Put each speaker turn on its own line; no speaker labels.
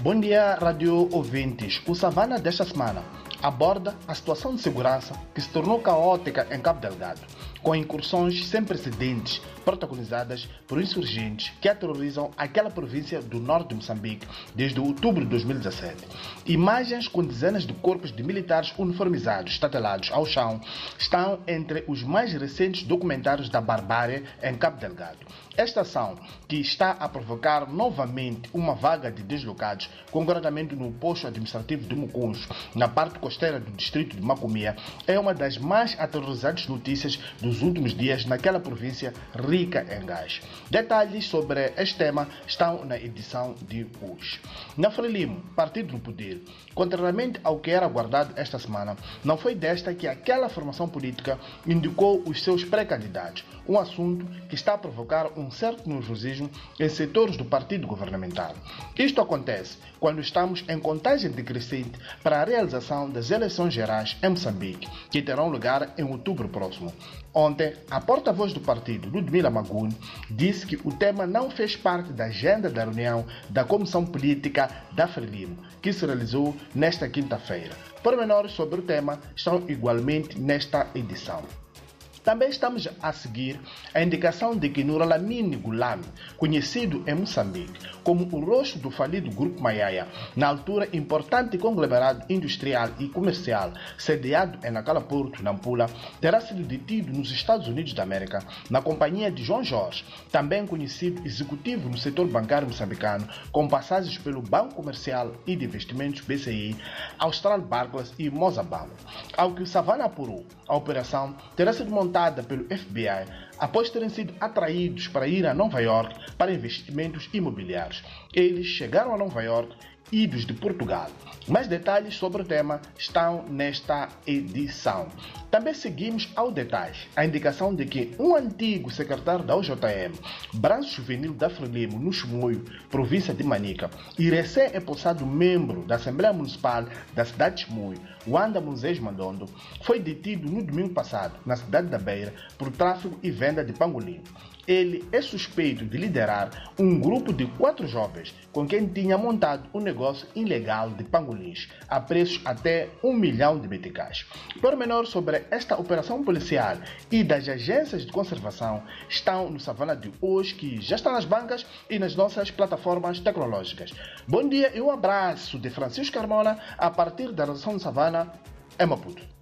Bom dia, radio ouvintes. O Savana desta semana aborda a situação de segurança que se tornou caótica em Cabo Delgado, com incursões sem precedentes protagonizadas por insurgentes que aterrorizam aquela província do norte de Moçambique desde outubro de 2017. Imagens com dezenas de corpos de militares uniformizados estatelados ao chão estão entre os mais recentes documentários da barbárie em Cabo Delgado. Esta ação, que está a provocar novamente uma vaga de deslocados, concretamente no posto administrativo de Mucuncho, na parte costeira do distrito de Macomia, é uma das mais aterrorizantes notícias dos últimos dias naquela província rica em gás. Detalhes sobre este tema estão na edição de hoje. Na Frelimo, partido do poder, contrariamente ao que era aguardado esta semana, não foi desta que aquela formação política indicou os seus pré-candidatos, um assunto que está a provocar um certo nervosismo em setores do partido governamental. Isto acontece quando estamos em contagem decrescente para a realização das eleições gerais em Moçambique, que terão lugar em outubro próximo. Ontem, a porta-voz do partido, Ludmila Maguni, disse que o tema não fez parte da agenda da reunião da Comissão Política da Frelimo, que se realizou nesta quinta-feira. Pormenores sobre o tema estão igualmente nesta edição. Também estamos a seguir a indicação de que Nuralamine Gulami, conhecido em Moçambique como o rosto do falido Grupo Maiaia, na altura importante conglomerado industrial e comercial sediado em Nacala Porto, Nampula, terá sido detido nos Estados Unidos da América na companhia de João Jorge, também conhecido executivo no setor bancário moçambicano, com passagens pelo Banco Comercial e de Investimentos BCI, Austral Barclays e Mozambique. Ao que o Savana apurou, a operação terá sido montada pelo FBI após terem sido atraídos para ir a Nova York para investimentos imobiliários. Eles chegaram a Nova York idos de Portugal. Mais detalhes sobre o tema estão nesta edição. Também seguimos ao detalhe a indicação de que um antigo secretário da UJM, Branco Juvenil da Frelimo, no Chimoio, província de Manica, e recém-empossado membro da Assembleia Municipal da cidade de Chimoio, Wanda Moisés Mandondo, foi detido no domingo passado, na cidade da Beira, por tráfico e venda de pangolim ele é suspeito de liderar um grupo de quatro jovens com quem tinha montado um negócio ilegal de pangolins a preços até um milhão de meticais. Pormenor sobre esta operação policial e das agências de conservação estão no Savana de hoje, que já está nas bancas e nas nossas plataformas tecnológicas. Bom dia e um abraço de Francisco Carmona a partir da redação de Savana, em Maputo.